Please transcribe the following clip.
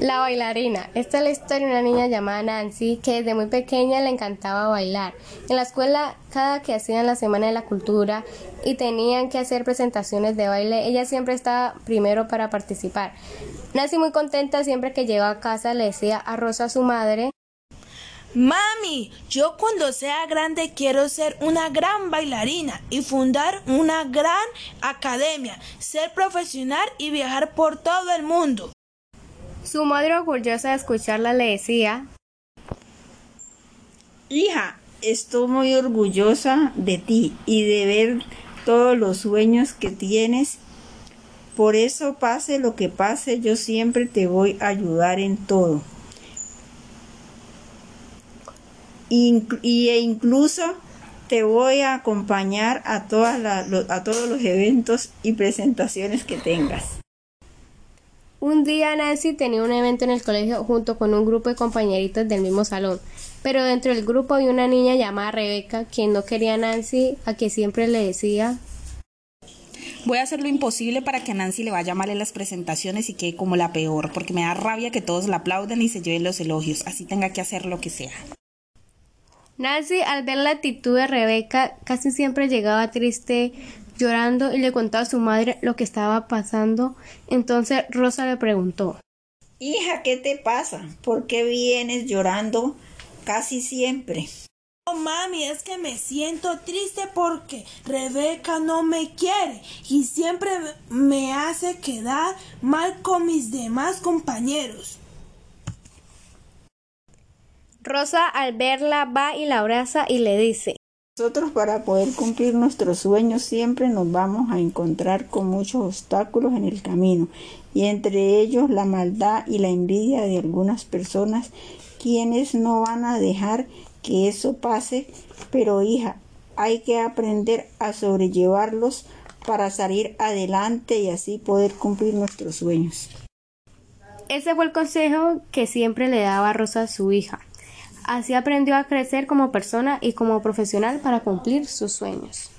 La bailarina. Esta es la historia de una niña llamada Nancy que desde muy pequeña le encantaba bailar. En la escuela, cada que hacían la Semana de la Cultura y tenían que hacer presentaciones de baile, ella siempre estaba primero para participar. Nancy muy contenta siempre que llegaba a casa le decía a Rosa, su madre, Mami, yo cuando sea grande quiero ser una gran bailarina y fundar una gran academia, ser profesional y viajar por todo el mundo. Su madre orgullosa de escucharla le decía, Hija, estoy muy orgullosa de ti y de ver todos los sueños que tienes. Por eso pase lo que pase, yo siempre te voy a ayudar en todo. y e incluso te voy a acompañar a, todas a todos los eventos y presentaciones que tengas. Un día Nancy tenía un evento en el colegio junto con un grupo de compañeritos del mismo salón, pero dentro del grupo había una niña llamada Rebeca, quien no quería a Nancy, a que siempre le decía Voy a hacer lo imposible para que a Nancy le vaya mal en las presentaciones y quede como la peor, porque me da rabia que todos la aplauden y se lleven los elogios, así tenga que hacer lo que sea. Nancy, al ver la actitud de Rebeca, casi siempre llegaba triste llorando y le contaba a su madre lo que estaba pasando. Entonces Rosa le preguntó Hija, ¿qué te pasa? ¿Por qué vienes llorando casi siempre? Oh, mami, es que me siento triste porque Rebeca no me quiere y siempre me hace quedar mal con mis demás compañeros. Rosa al verla va y la abraza y le dice nosotros para poder cumplir nuestros sueños siempre nos vamos a encontrar con muchos obstáculos en el camino y entre ellos la maldad y la envidia de algunas personas quienes no van a dejar que eso pase, pero hija, hay que aprender a sobrellevarlos para salir adelante y así poder cumplir nuestros sueños. Ese fue el consejo que siempre le daba Rosa a su hija. Así aprendió a crecer como persona y como profesional para cumplir sus sueños.